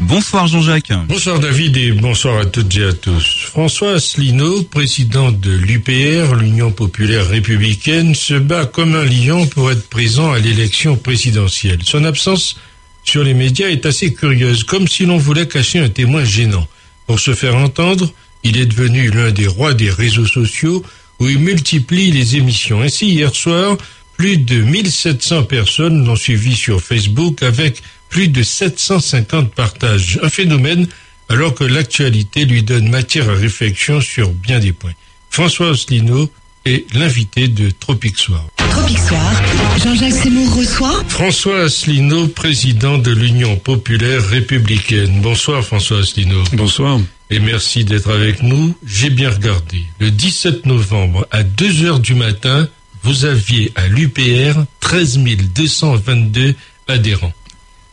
Bonsoir Jean-Jacques. Bonsoir David et bonsoir à toutes et à tous. François Asselineau, président de l'UPR, l'Union populaire républicaine, se bat comme un lion pour être présent à l'élection présidentielle. Son absence sur les médias est assez curieuse, comme si l'on voulait cacher un témoin gênant. Pour se faire entendre, il est devenu l'un des rois des réseaux sociaux où il multiplie les émissions. Ainsi, hier soir, plus de 1700 personnes l'ont suivi sur Facebook avec plus de 750 partages. Un phénomène alors que l'actualité lui donne matière à réflexion sur bien des points. François Asselineau est l'invité de Tropic Soir. Tropic Soir, Jean-Jacques Seymour reçoit François Asselineau, président de l'Union populaire républicaine. Bonsoir François Asselineau. Bonsoir. Et merci d'être avec nous. J'ai bien regardé. Le 17 novembre à 2 heures du matin, vous aviez à l'UPR 13 222 adhérents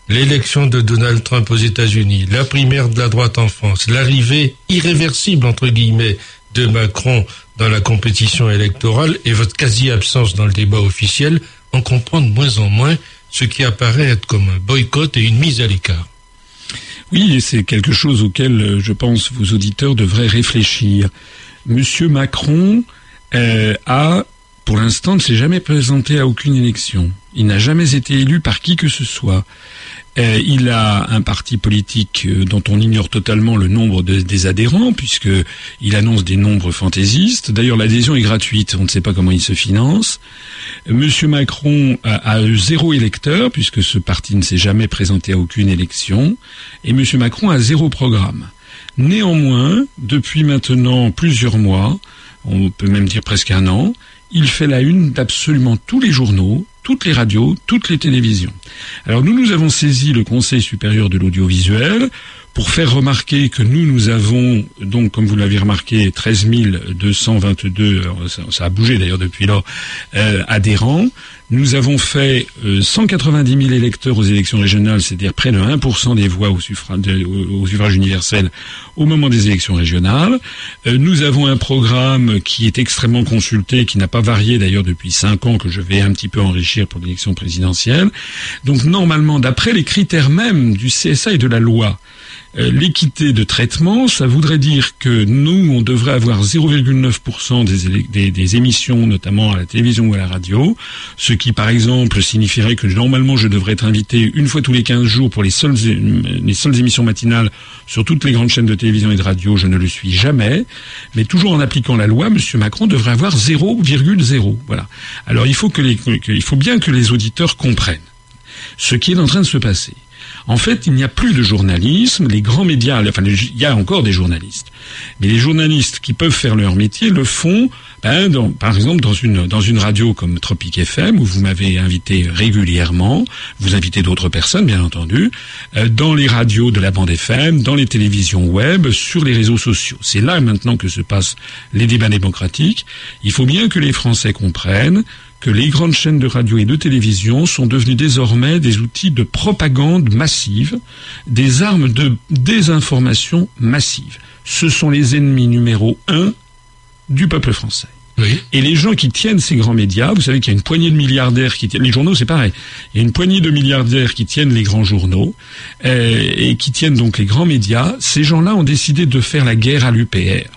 l'élection de Donald Trump aux États-Unis, la primaire de la droite en France, l'arrivée irréversible, entre guillemets, de Macron dans la compétition électorale et votre quasi-absence dans le débat officiel, on comprend de moins en moins ce qui apparaît être comme un boycott et une mise à l'écart. Oui, c'est quelque chose auquel euh, je pense vos auditeurs devraient réfléchir. Monsieur Macron euh, a, pour l'instant, ne s'est jamais présenté à aucune élection. Il n'a jamais été élu par qui que ce soit. Euh, il a un parti politique euh, dont on ignore totalement le nombre des adhérents, puisque il annonce des nombres fantaisistes. D'ailleurs, l'adhésion est gratuite, on ne sait pas comment il se finance. Monsieur Macron a, zéro électeur, puisque ce parti ne s'est jamais présenté à aucune élection, et Monsieur Macron a zéro programme. Néanmoins, depuis maintenant plusieurs mois, on peut même dire presque un an, il fait la une d'absolument tous les journaux, toutes les radios, toutes les télévisions. Alors nous, nous avons saisi le Conseil supérieur de l'audiovisuel pour faire remarquer que nous, nous avons, donc, comme vous l'avez remarqué, 13 222, ça, a bougé d'ailleurs depuis là, euh, adhérents. Nous avons fait 190 euh, 000 électeurs aux élections régionales, c'est-à-dire près de 1% des voix au suffrage, au suffrage universel au moment des élections régionales. Euh, nous avons un programme qui est extrêmement consulté, qui n'a pas varié d'ailleurs depuis 5 ans, que je vais un petit peu enrichir pour l'élection présidentielle. Donc normalement, d'après les critères même du CSA et de la loi, l'équité de traitement, ça voudrait dire que nous, on devrait avoir 0,9% des, des, émissions, notamment à la télévision ou à la radio, ce qui, par exemple, signifierait que normalement, je devrais être invité une fois tous les 15 jours pour les seules, les seules émissions matinales sur toutes les grandes chaînes de télévision et de radio. Je ne le suis jamais, mais toujours en appliquant la loi, M. Macron devrait avoir 0,0. Voilà. Alors, il faut il faut bien que les auditeurs comprennent ce qui est en train de se passer. En fait, il n'y a plus de journalisme. Les grands médias, enfin, il y a encore des journalistes, mais les journalistes qui peuvent faire leur métier le font, ben, par exemple, dans une radio comme Tropic FM où vous m'avez invité régulièrement, vous invitez d'autres personnes, bien entendu, euh, dans les radios de la bande FM, dans les télévisions web, sur les réseaux sociaux. C'est là maintenant que se passent les débats démocratiques. Il faut bien que les Français comprennent que les grandes chaînes de radio et de télévision sont devenues désormais des outils de propagande massive, des armes de désinformation massive. Ce sont les ennemis numéro un du peuple français. Et les gens qui tiennent ces grands médias, vous savez qu'il y a une poignée de milliardaires qui tiennent, les journaux c'est pareil, il y a une poignée de milliardaires qui tiennent les grands journaux euh, et qui tiennent donc les grands médias, ces gens-là ont décidé de faire la guerre à l'UPR.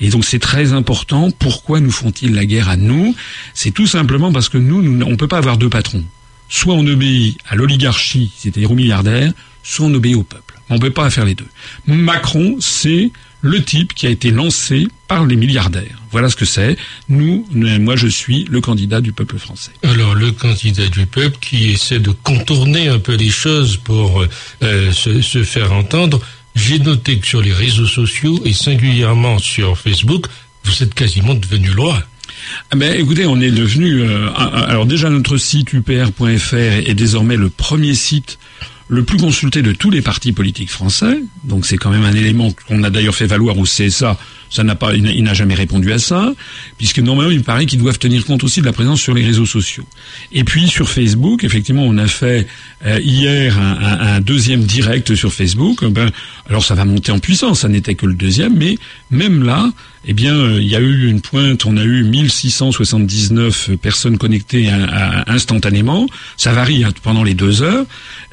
Et donc c'est très important. Pourquoi nous font-ils la guerre à nous? C'est tout simplement parce que nous, nous on ne peut pas avoir deux patrons. Soit on obéit à l'oligarchie, c'est-à-dire aux milliardaires, soit on obéit au peuple. On ne peut pas faire les deux. Macron, c'est le type qui a été lancé par les milliardaires. Voilà ce que c'est. Nous, moi, je suis le candidat du peuple français. Alors, le candidat du peuple qui essaie de contourner un peu les choses pour euh, se faire entendre j'ai noté que sur les réseaux sociaux et singulièrement sur Facebook, vous êtes quasiment devenu loi. Ah ben, écoutez, on est devenu. Euh, alors déjà, notre site upr.fr est désormais le premier site le plus consulté de tous les partis politiques français. Donc c'est quand même un élément qu'on a d'ailleurs fait valoir au CSA Ça n'a pas, il n'a jamais répondu à ça, puisque normalement, il paraît qu'ils doivent tenir compte aussi de la présence sur les réseaux sociaux. Et puis sur Facebook, effectivement, on a fait euh, hier un, un, deuxième direct sur Facebook. Ben, alors ça va monter en puissance. Ça n'était que le deuxième, mais même là, eh bien, euh, il y a eu une pointe, on a eu 1679 personnes connectées instantanément. Ça varie hein, pendant les deux heures.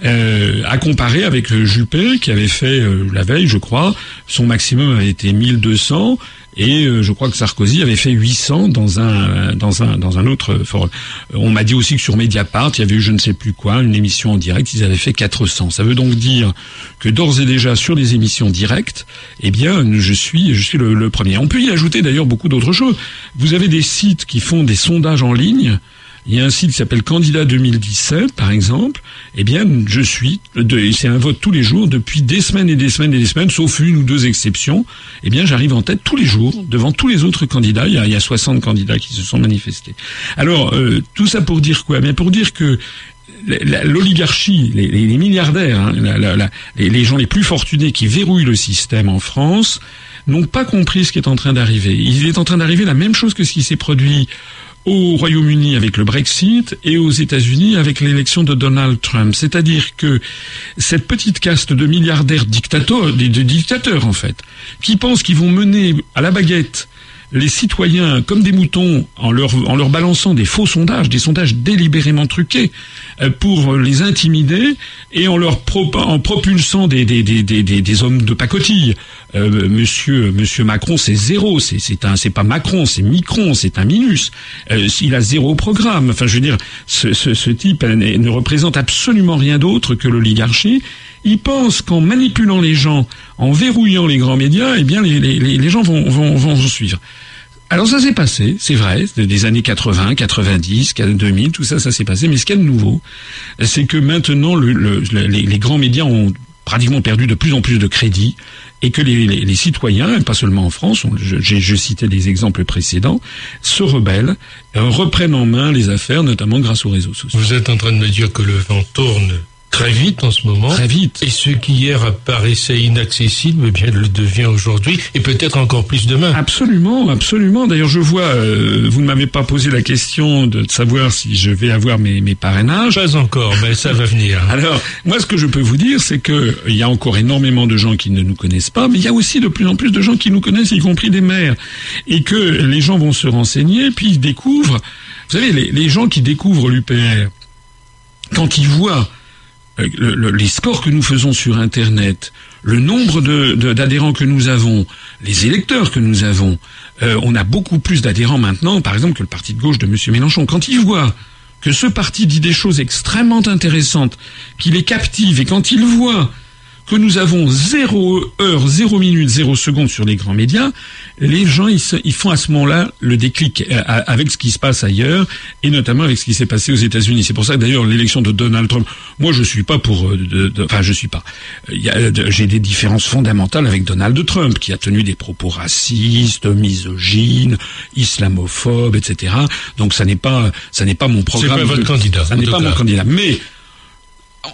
Euh, à comparer avec Juppé, qui avait fait euh, la veille, je crois, son maximum avait été 1200. Et euh, je crois que Sarkozy avait fait 800 dans un dans un dans un autre forum. On m'a dit aussi que sur Mediapart, il y avait eu je ne sais plus quoi, une émission en direct, ils avaient fait 400. Ça veut donc dire que d'ores et déjà sur les émissions directes, eh bien, je suis je suis le, le premier. On peut y ajouter d'ailleurs beaucoup d'autres choses. Vous avez des sites qui font des sondages en ligne il y a un site qui s'appelle Candidat 2017, par exemple. Eh bien, je suis, c'est un vote tous les jours depuis des semaines et des semaines et des semaines, sauf une ou deux exceptions. Eh bien, j'arrive en tête tous les jours devant tous les autres candidats. Il y a, il y a 60 candidats qui se sont manifestés. Alors, euh, tout ça pour dire quoi? Eh Bien, pour dire que l'oligarchie, les, les, milliardaires, hein, les gens les plus fortunés qui verrouillent le système en France, n'ont pas compris ce qui est en train d'arriver. Il est en train d'arriver la même chose que ce qui s'est produit au Royaume-Uni avec le Brexit et aux États-Unis avec l'élection de Donald Trump. C'est-à-dire que cette petite caste de milliardaires dictateurs, de dictateurs en fait, qui pensent qu'ils vont mener à la baguette les citoyens comme des moutons en leur, en leur balançant des faux sondages, des sondages délibérément truqués euh, pour les intimider et en leur en propulsant des, des, des, des, des hommes de pacotille. Euh, monsieur, monsieur Macron, c'est zéro, c'est, c'est un, c'est pas Macron, c'est Micron, c'est un minus. Euh, il a zéro programme. Enfin, je veux dire, ce, ce, ce type ne représente absolument rien d'autre que l'oligarchie. Il pense qu'en manipulant les gens, en verrouillant les grands médias, eh bien, les, les, les gens vont, vont, vont suivre. Alors ça s'est passé, c'est vrai, des années 80, 90, 2000, tout ça, ça s'est passé. Mais ce qu'il y a de nouveau, c'est que maintenant, le, le, les, les, grands médias ont pratiquement perdu de plus en plus de crédit et que les, les, les citoyens, pas seulement en France, j'ai je citais des exemples précédents, se rebellent, euh, reprennent en main les affaires, notamment grâce aux réseaux sociaux. Vous êtes en train de me dire que le vent tourne très vite en ce moment. Très vite. Et ce qui hier apparaissait inaccessible, eh bien, le devient aujourd'hui et peut-être encore plus demain. Absolument, absolument. D'ailleurs, je vois, euh, vous ne m'avez pas posé la question de savoir si je vais avoir mes, mes parrainages. Pas encore, mais ça va venir. Alors, moi, ce que je peux vous dire, c'est que il y a encore énormément de gens qui ne nous connaissent pas, mais il y a aussi de plus en plus de gens qui nous connaissent, y compris des maires, et que les gens vont se renseigner, puis ils découvrent. Vous savez, les, les gens qui découvrent l'UPR, quand ils voient le, le, les scores que nous faisons sur Internet, le nombre d'adhérents de, que nous avons, les électeurs que nous avons, euh, on a beaucoup plus d'adhérents maintenant, par exemple, que le parti de gauche de M. Mélenchon. Quand il voit que ce parti dit des choses extrêmement intéressantes, qu'il est captive, et quand il voit que nous avons 0 heure, 0 minute, 0 seconde sur les grands médias, les gens ils, se, ils font à ce moment-là le déclic euh, avec ce qui se passe ailleurs et notamment avec ce qui s'est passé aux États-Unis. C'est pour ça que d'ailleurs l'élection de Donald Trump, moi je suis pas pour, euh, de, de, enfin je suis pas. J'ai des différences fondamentales avec Donald Trump qui a tenu des propos racistes, misogynes, islamophobes, etc. Donc ça n'est pas, ça n'est pas mon programme. C'est pas votre candidat. Ça n'est pas mon candidat. Mais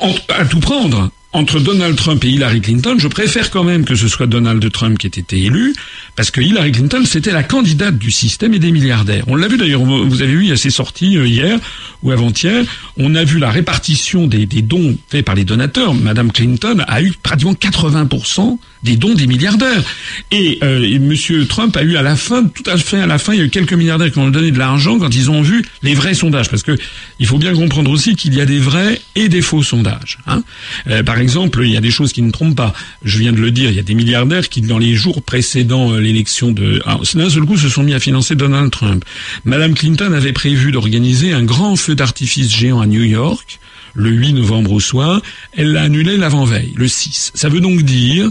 en, à tout prendre, entre Donald Trump et Hillary Clinton, je préfère quand même que ce soit Donald Trump qui ait été élu, parce que Hillary Clinton, c'était la candidate du système et des milliardaires. On l'a vu d'ailleurs, vous avez vu, a ces sorties euh, hier ou avant-hier, on a vu la répartition des, dons faits par les donateurs. Madame Clinton a eu pratiquement 80% des dons des milliardaires. Et, euh, et Monsieur Trump a eu à la fin, tout à fait à la fin, il y a eu quelques milliardaires qui ont donné de l'argent quand ils ont vu les vrais sondages, parce que il faut bien comprendre aussi qu'il y a des vrais et des faux sondages. Hein. Euh, exemple, il y a des choses qui ne trompent pas. Je viens de le dire, il y a des milliardaires qui, dans les jours précédant euh, l'élection de... D'un seul coup, se sont mis à financer Donald Trump. Madame Clinton avait prévu d'organiser un grand feu d'artifice géant à New York le 8 novembre au soir, elle l'a annulé l'avant-veille, le 6. Ça veut donc dire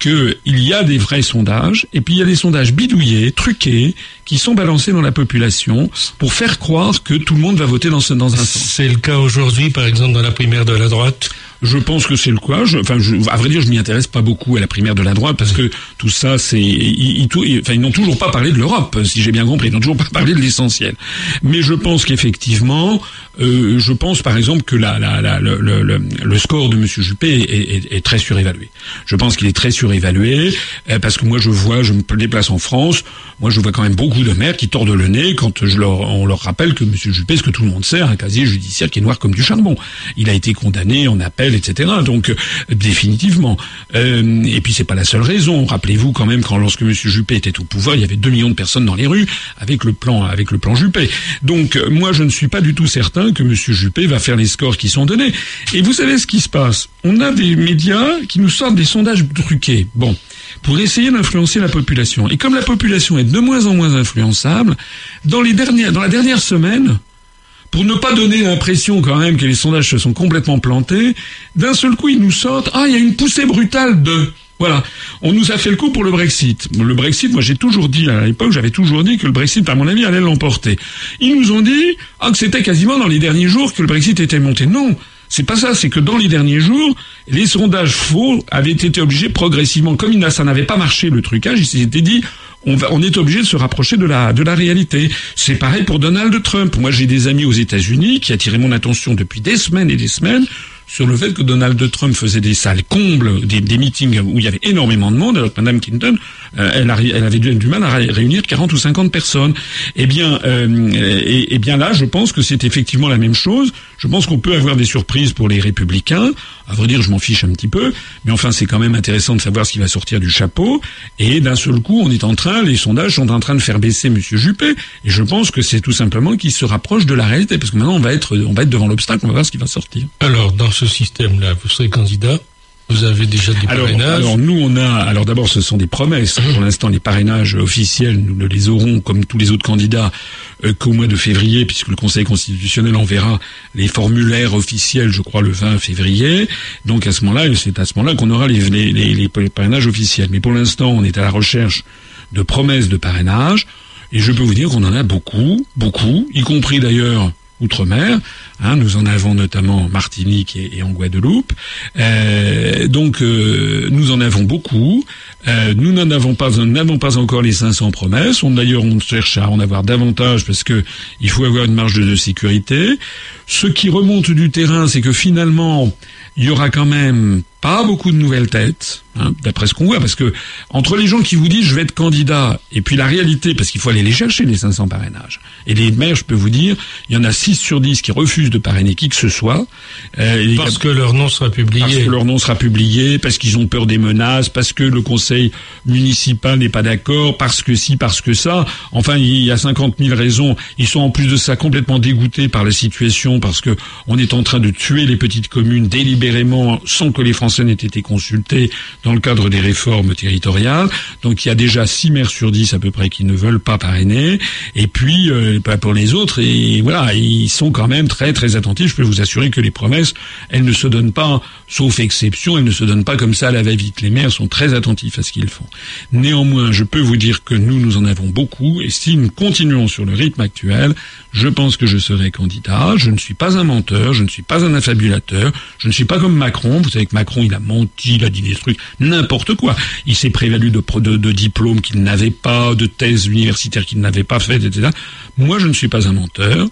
qu'il y a des vrais sondages, et puis il y a des sondages bidouillés, truqués, qui sont balancés dans la population pour faire croire que tout le monde va voter dans, ce, dans un sens. C'est le cas aujourd'hui, par exemple, dans la primaire de la droite Je pense que c'est le quoi. enfin, à vrai dire, je m'y intéresse pas beaucoup à la primaire de la droite parce que tout ça, c'est, ils, enfin, ils n'ont toujours pas parlé de l'Europe, si j'ai bien compris. Ils n'ont toujours pas parlé de l'essentiel. Mais je pense qu'effectivement, euh, je pense par exemple que la, la, la, le, le, score de Monsieur Juppé est, est, est très surévalué. Je pense qu'il est très surévalué euh, parce que moi, je vois, je me déplace en France, moi, je vois quand même beaucoup de maires qui tordent le nez quand je leur, on leur rappelle que Monsieur Juppé, ce que tout le monde sait, un casier judiciaire qui est noir comme du charbon. Il a été condamné en appel, etc. Donc euh, définitivement. Euh, et puis c'est pas la seule raison. Rappelez-vous quand même quand lorsque M. Juppé était au pouvoir, il y avait 2 millions de personnes dans les rues avec le plan avec le plan Juppé. Donc euh, moi je ne suis pas du tout certain que M. Juppé va faire les scores qui sont donnés. Et vous savez ce qui se passe? On a des médias qui nous sortent des sondages truqués. Bon pour essayer d'influencer la population. Et comme la population est de moins en moins influençable, dans les dernières, dans la dernière semaine, pour ne pas donner l'impression quand même que les sondages se sont complètement plantés, d'un seul coup ils nous sortent ah il y a une poussée brutale de voilà, on nous a fait le coup pour le Brexit. Le Brexit, moi j'ai toujours dit à l'époque, j'avais toujours dit que le Brexit, à mon avis, allait l'emporter. Ils nous ont dit ah que c'était quasiment dans les derniers jours que le Brexit était monté. Non, c'est pas ça, c'est que dans les derniers jours, les sondages faux avaient été obligés progressivement, comme ça n'avait pas marché le trucage, ils s'étaient dit on, est obligé de se rapprocher de la, de la réalité. C'est pareil pour Donald Trump. Moi, j'ai des amis aux États-Unis qui attiraient mon attention depuis des semaines et des semaines sur le fait que Donald Trump faisait des salles combles, des, des meetings où il y avait énormément de monde, alors que Mme Clinton, euh, elle, elle, avait du, mal à réunir 40 ou 50 personnes. Eh bien, euh, et, bien là, je pense que c'est effectivement la même chose. Je pense qu'on peut avoir des surprises pour les républicains. À vrai dire, je m'en fiche un petit peu, mais enfin, c'est quand même intéressant de savoir ce qui va sortir du chapeau. Et d'un seul coup, on est en train, les sondages sont en train de faire baisser Monsieur Juppé. Et je pense que c'est tout simplement qu'il se rapproche de la réalité, parce que maintenant, on va être, on va être devant l'obstacle, on va voir ce qui va sortir. Alors, dans ce système-là, vous serez candidat? Vous avez déjà des parrainages Alors nous, on a. Alors d'abord, ce sont des promesses. Pour l'instant, les parrainages officiels, nous ne les aurons comme tous les autres candidats euh, qu'au mois de février, puisque le Conseil constitutionnel enverra les formulaires officiels, je crois, le 20 février. Donc à ce moment-là, c'est à ce moment-là qu'on aura les, les, les, les parrainages officiels. Mais pour l'instant, on est à la recherche de promesses de parrainage. Et je peux vous dire qu'on en a beaucoup, beaucoup, y compris d'ailleurs outre-mer. Hein, nous en avons notamment en Martinique et, en Guadeloupe. Euh, donc euh, nous en avons beaucoup. Euh, nous n'en avons pas, n'avons pas encore les 500 promesses. On d'ailleurs on cherche à en avoir davantage parce que il faut avoir une marge de sécurité. Ce qui remonte du terrain, c'est que finalement il y aura quand même pas beaucoup de nouvelles têtes, hein, d'après ce qu'on voit, parce que entre les gens qui vous disent je vais être candidat, et puis la réalité, parce qu'il faut aller les chercher les 500 parrainages, et les maires, je peux vous dire, il y en a 6 sur 10 qui refusent de parrainer qui que ce soit. Euh, parce que leur nom sera publié. Parce que leur nom sera publié, parce qu'ils ont peur des menaces, parce que le conseil municipal n'est pas d'accord, parce que si, parce que ça. Enfin, il y a 50 000 raisons. Ils sont en plus de ça complètement dégoûtés par la situation, parce que on est en train de tuer les petites communes délibérément sans que les Français n'ait été consulté dans le cadre des réformes territoriales. Donc il y a déjà 6 maires sur 10 à peu près qui ne veulent pas parrainer. Et puis, euh, pas pour les autres, et voilà, ils sont quand même très très attentifs. Je peux vous assurer que les promesses, elles ne se donnent pas, sauf exception, elles ne se donnent pas comme ça à la va-vite. Les maires sont très attentifs à ce qu'ils font. Néanmoins, je peux vous dire que nous, nous en avons beaucoup, et si nous continuons sur le rythme actuel, je pense que je serai candidat. Je ne suis pas un menteur, je ne suis pas un affabulateur, je ne suis pas comme Macron. Vous savez que Macron il a menti, il a dit des trucs, n'importe quoi. Il s'est prévalu de, diplômes qu'il n'avait pas, de thèses universitaires qu'il n'avait pas faites, etc. Moi, je ne suis pas un menteur.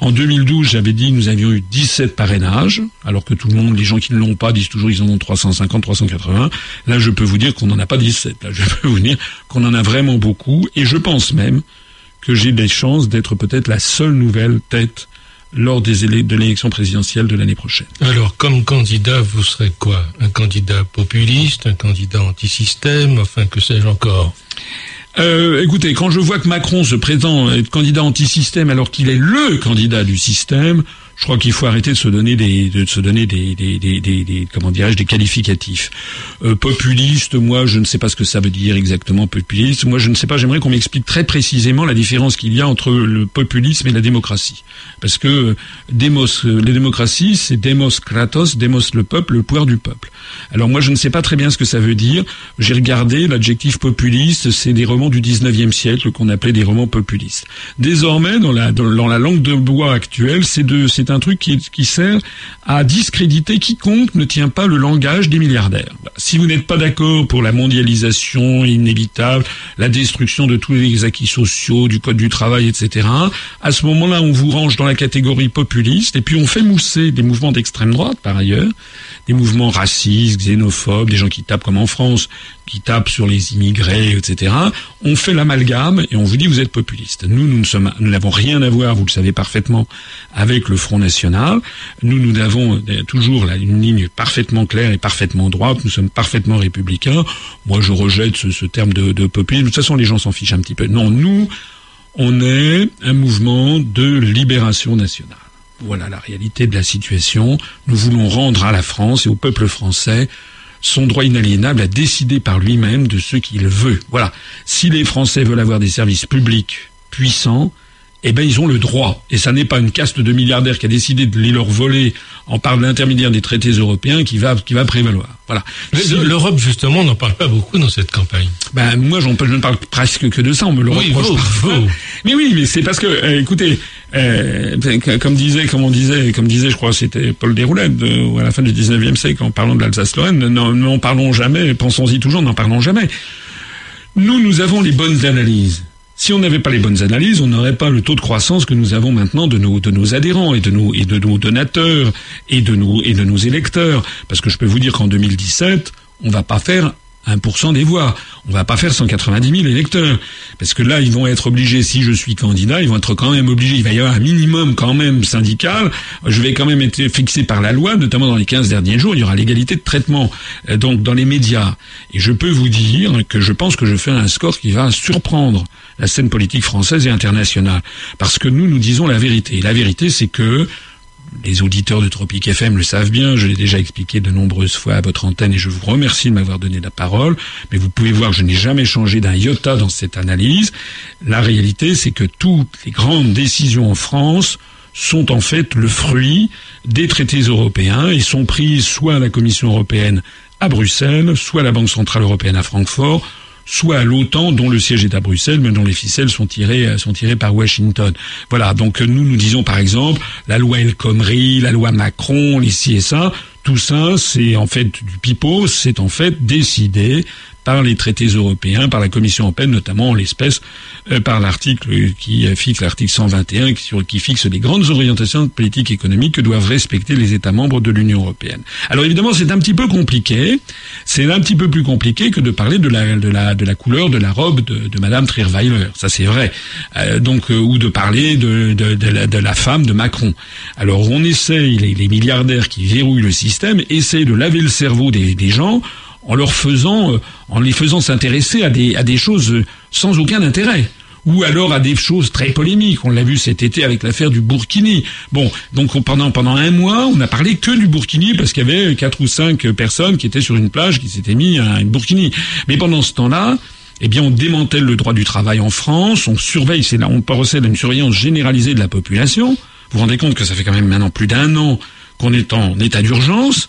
En 2012, j'avais dit nous avions eu 17 parrainages, alors que tout le monde, les gens qui ne l'ont pas, disent toujours ils en ont 350, 380. Là, je peux vous dire qu'on n'en a pas 17. Là, je peux vous dire qu'on en a vraiment beaucoup, et je pense même que j'ai des chances d'être peut-être la seule nouvelle tête lors des de l'élection présidentielle de l'année prochaine. Alors, comme candidat, vous serez quoi? Un candidat populiste, un candidat anti-système, enfin, que sais-je encore? Euh, écoutez, quand je vois que Macron se prétend être candidat anti-système alors qu'il est le candidat du système, je crois qu'il faut arrêter de se donner des, de se donner des, des, des, des comment dirais-je, des qualificatifs. Euh, populiste, moi, je ne sais pas ce que ça veut dire exactement populiste. Moi, je ne sais pas. J'aimerais qu'on m'explique très précisément la différence qu'il y a entre le populisme et la démocratie. Parce que euh, démos, euh, les démocraties, c'est demos kratos, démos le peuple, le pouvoir du peuple. Alors moi, je ne sais pas très bien ce que ça veut dire. J'ai regardé l'adjectif populiste, c'est des romans du 19e siècle qu'on appelait des romans populistes. Désormais, dans la, dans, la langue de bois actuelle, c'est un truc qui, qui sert à discréditer quiconque ne tient pas le langage des milliardaires. Bah, si vous n'êtes pas d'accord pour la mondialisation inévitable, la destruction de tous les acquis sociaux, du code du travail, etc., à ce moment-là, on vous range dans la catégorie populiste et puis on fait mousser des mouvements d'extrême droite, par ailleurs, des mouvements racistes, xénophobes, des gens qui tapent comme en France, qui tapent sur les immigrés, etc. On fait l'amalgame et on vous dit vous êtes populiste. Nous, nous ne sommes, nous n'avons rien à voir, vous le savez parfaitement, avec le Front National. Nous, nous avons toujours là, une ligne parfaitement claire et parfaitement droite. Nous sommes parfaitement républicains. Moi, je rejette ce, terme de, de populisme. De toute façon, les gens s'en fichent un petit peu. Non, nous, on est un mouvement de libération nationale. Voilà la réalité de la situation. Nous voulons rendre à la France et au peuple français son droit inaliénable à décider par lui-même de ce qu'il veut. Voilà. Si les Français veulent avoir des services publics puissants, eh ben ils ont le droit. Et ça n'est pas une caste de milliardaires qui a décidé de les leur voler en par l'intermédiaire des traités européens qui va qui va prévaloir. Voilà. L'Europe justement n'en parle pas beaucoup dans cette campagne. Ben moi j'en je ne parle presque que de ça. On me le reproche Mais oui, mais c'est parce que euh, écoutez, euh, comme disait, comme on disait, comme disait, je crois, c'était Paul Déroulède à la fin du 19e siècle en parlant de l'Alsace-Lorraine. N'en parlons jamais, pensons-y toujours, n'en parlons jamais. Nous, nous avons les bonnes analyses. Si on n'avait pas les bonnes analyses, on n'aurait pas le taux de croissance que nous avons maintenant de nos, de nos adhérents et de nos, et de nos donateurs et de nos, et de nos électeurs. Parce que je peux vous dire qu'en 2017, on va pas faire 1% des voix. On va pas faire 190 000 électeurs. Parce que là, ils vont être obligés, si je suis candidat, ils vont être quand même obligés, il va y avoir un minimum quand même syndical. Je vais quand même être fixé par la loi, notamment dans les 15 derniers jours, il y aura l'égalité de traitement. Euh, donc, dans les médias. Et je peux vous dire que je pense que je fais un score qui va surprendre la scène politique française et internationale. Parce que nous, nous disons la vérité. la vérité, c'est que les auditeurs de Tropique FM le savent bien, je l'ai déjà expliqué de nombreuses fois à votre antenne et je vous remercie de m'avoir donné la parole, mais vous pouvez voir que je n'ai jamais changé d'un iota dans cette analyse. La réalité, c'est que toutes les grandes décisions en France sont en fait le fruit des traités européens. Et sont prises soit à la Commission européenne à Bruxelles, soit à la Banque centrale européenne à Francfort, soit à l'OTAN, dont le siège est à Bruxelles, mais dont les ficelles sont tirées, euh, sont tirées par Washington. Voilà. Donc euh, nous, nous disons par exemple la loi El Khomri, la loi Macron, les CSA, tout ça, c'est en fait du pipeau, c'est en fait décidé par les traités européens, par la Commission européenne, notamment en l'espèce euh, par l'article qui fixe l'article 121, qui, fixe les grandes orientations de politique économique que doivent respecter les États membres de l'Union européenne. Alors évidemment, c'est un petit peu compliqué. C'est un petit peu plus compliqué que de parler de la couleur de la robe de, Madame Trierweiler. Ça c'est vrai. Euh, donc euh, ou de parler de la, femme de Macron. Alors on essaye les milliardaires qui verrouillent le système essayent de laver le cerveau des, des gens en leur faisant, euh, en les faisant s'intéresser à des, à des choses euh, sans aucun intérêt ou alors à des choses très polémiques. On l'a vu cet été avec l'affaire du Burkini. Bon, donc pendant pendant un mois, on n'a parlé que du Burkini parce qu'il y avait quatre ou cinq personnes qui étaient sur une plage qui s'étaient mis à une Burkini. Mais pendant ce temps-là, eh bien, on démantèle le droit du travail en France, on surveille, c'est là, on procède à une surveillance généralisée de la population. Vous vous rendez compte que ça fait quand même maintenant plus d'un an qu'on est en état d'urgence.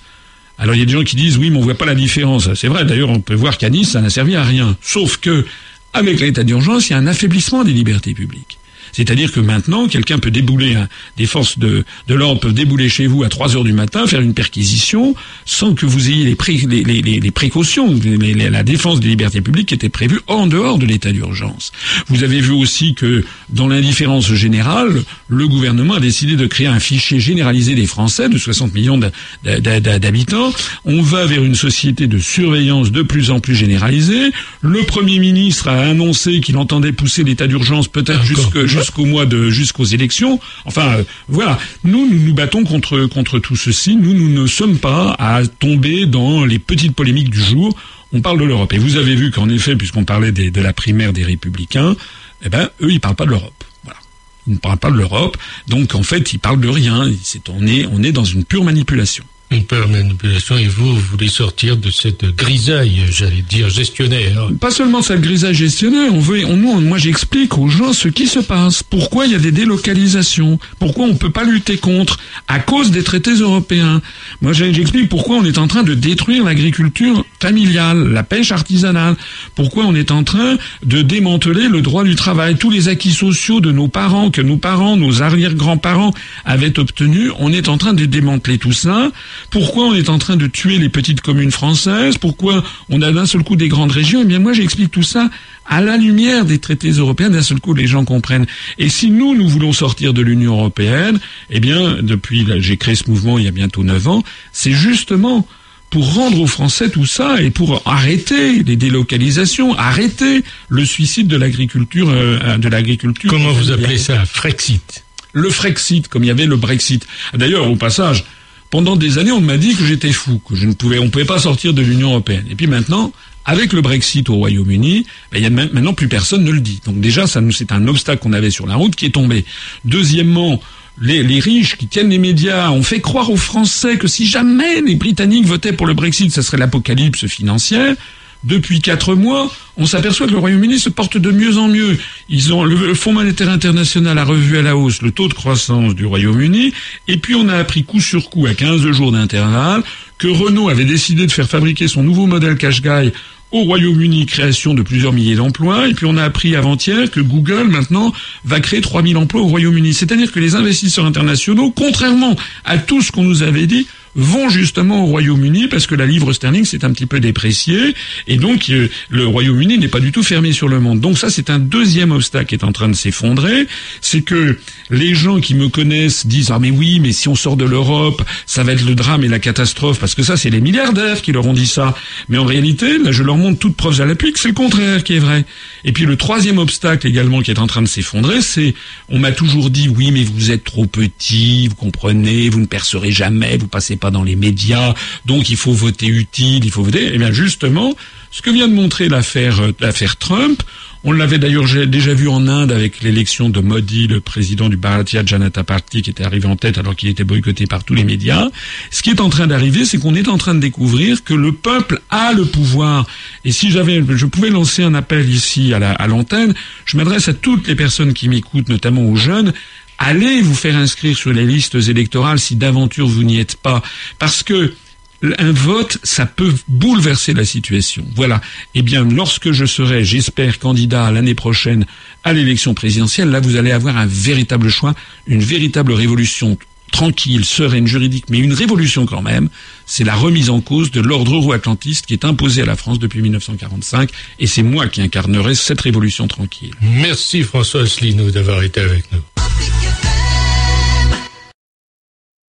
Alors il y a des gens qui disent oui, mais on voit pas la différence. C'est vrai. D'ailleurs, on peut voir qu'à Nice, ça n'a servi à rien. Sauf que avec l'état d'urgence, il y a un affaiblissement des libertés publiques. C'est-à-dire que maintenant, quelqu'un peut débouler, des forces de, de l'ordre peuvent débouler chez vous à 3 heures du matin, faire une perquisition, sans que vous ayez les, les, les, les précautions, la défense des libertés publiques qui était prévue en dehors de l'état d'urgence. Vous avez vu aussi que, dans l'indifférence générale, le gouvernement a décidé de créer un fichier généralisé des Français, de 60 millions d'habitants. On va vers une société de surveillance de plus en plus généralisée. Le Premier ministre a annoncé qu'il entendait pousser l'état d'urgence peut-être jusque jusqu'au mois de jusqu'aux élections. Enfin, euh, voilà. Nous, nous nous battons contre tout ceci. Nous, nous ne sommes pas à tomber dans les petites polémiques du jour. On parle de l'Europe. Et vous avez vu qu'en effet, puisqu'on parlait de la primaire des Républicains, eh ben, eux, ils parlent pas de l'Europe. Voilà. Ils ne parlent pas de l'Europe. Donc, en fait, ils parlent de rien. On on est dans une pure manipulation. Une peur manipulation et vous, vous voulez sortir de cette grisaille, j'allais dire, gestionnaire. Pas seulement cette grisaille gestionnaire, on veut, on, nous, moi j'explique aux gens ce qui se passe, pourquoi il y a des délocalisations, pourquoi on peut pas lutter contre, à cause des traités européens. Moi j'explique pourquoi on est en train de détruire l'agriculture familiale, la pêche artisanale, pourquoi on est en train de démanteler le droit du travail, tous les acquis sociaux de nos parents, que nos parents, nos arrière-grands-parents avaient obtenus, on est en train de démanteler tout ça pourquoi on est en train de tuer les petites communes françaises? Pourquoi on a d'un seul coup des grandes régions? Eh bien, moi, j'explique tout ça à la lumière des traités européens. D'un seul coup, les gens comprennent. Et si nous, nous voulons sortir de l'Union européenne, eh bien, depuis, j'ai créé ce mouvement il y a bientôt neuf ans, c'est justement pour rendre aux Français tout ça et pour arrêter les délocalisations, arrêter le suicide de l'agriculture, euh, de l'agriculture. Comment vous appelez ça, Frexit? Le Frexit, comme il y avait le Brexit. D'ailleurs, au passage, pendant des années, on m'a dit que j'étais fou, que je ne pouvais, on pouvait pas sortir de l'Union européenne. Et puis maintenant, avec le Brexit au Royaume-Uni, ben, y a maintenant plus personne ne le dit. Donc déjà, ça c'est un obstacle qu'on avait sur la route qui est tombé. Deuxièmement, les, les, riches qui tiennent les médias ont fait croire aux Français que si jamais les Britanniques votaient pour le Brexit, ce serait l'apocalypse financière depuis quatre mois, on s'aperçoit que le Royaume-Uni se porte de mieux en mieux. Ils ont le, Fonds monétaire international a revu à la hausse le taux de croissance du Royaume-Uni, et puis on a appris coup sur coup à 15 jours d'intervalle que Renault avait décidé de faire fabriquer son nouveau modèle Qashqai au Royaume-Uni, création de plusieurs milliers d'emplois, et puis on a appris avant-hier que Google maintenant va créer 3000 emplois au Royaume-Uni. C'est-à-dire que les investisseurs internationaux, contrairement à tout ce qu'on nous avait dit, vont justement au Royaume-Uni parce que la livre sterling s'est un petit peu dépréciée et donc euh, le Royaume-Uni n'est pas du tout fermé sur le monde. Donc ça c'est un deuxième obstacle qui est en train de s'effondrer, c'est que les gens qui me connaissent disent ah mais oui mais si on sort de l'Europe ça va être le drame et la catastrophe parce que ça c'est les milliardaires qui leur ont dit ça. Mais en réalité là je leur montre toute preuve à l'appui que c'est le contraire qui est vrai. Et puis le troisième obstacle également qui est en train de s'effondrer c'est on m'a toujours dit oui mais vous êtes trop petit, vous comprenez, vous ne percerez jamais, vous passez pas dans les médias, donc il faut voter utile, il faut voter. Eh bien justement, ce que vient de montrer l'affaire euh, l'affaire Trump, on l'avait d'ailleurs déjà vu en Inde avec l'élection de Modi, le président du Bharatiya Janata Party, qui était arrivé en tête alors qu'il était boycotté par tous les médias. Ce qui est en train d'arriver, c'est qu'on est en train de découvrir que le peuple a le pouvoir. Et si j'avais, je pouvais lancer un appel ici à l'antenne, je m'adresse à toutes les personnes qui m'écoutent, notamment aux jeunes, allez vous faire inscrire sur les listes électorales si d'aventure vous n'y êtes pas. Parce que un vote, ça peut bouleverser la situation. Voilà. Eh bien, lorsque je serai, j'espère, candidat l'année prochaine à l'élection présidentielle, là, vous allez avoir un véritable choix, une véritable révolution tranquille, sereine, juridique, mais une révolution quand même, c'est la remise en cause de l'ordre euro-atlantiste qui est imposé à la France depuis 1945, et c'est moi qui incarnerai cette révolution tranquille. Merci François Asselineau d'avoir été avec nous.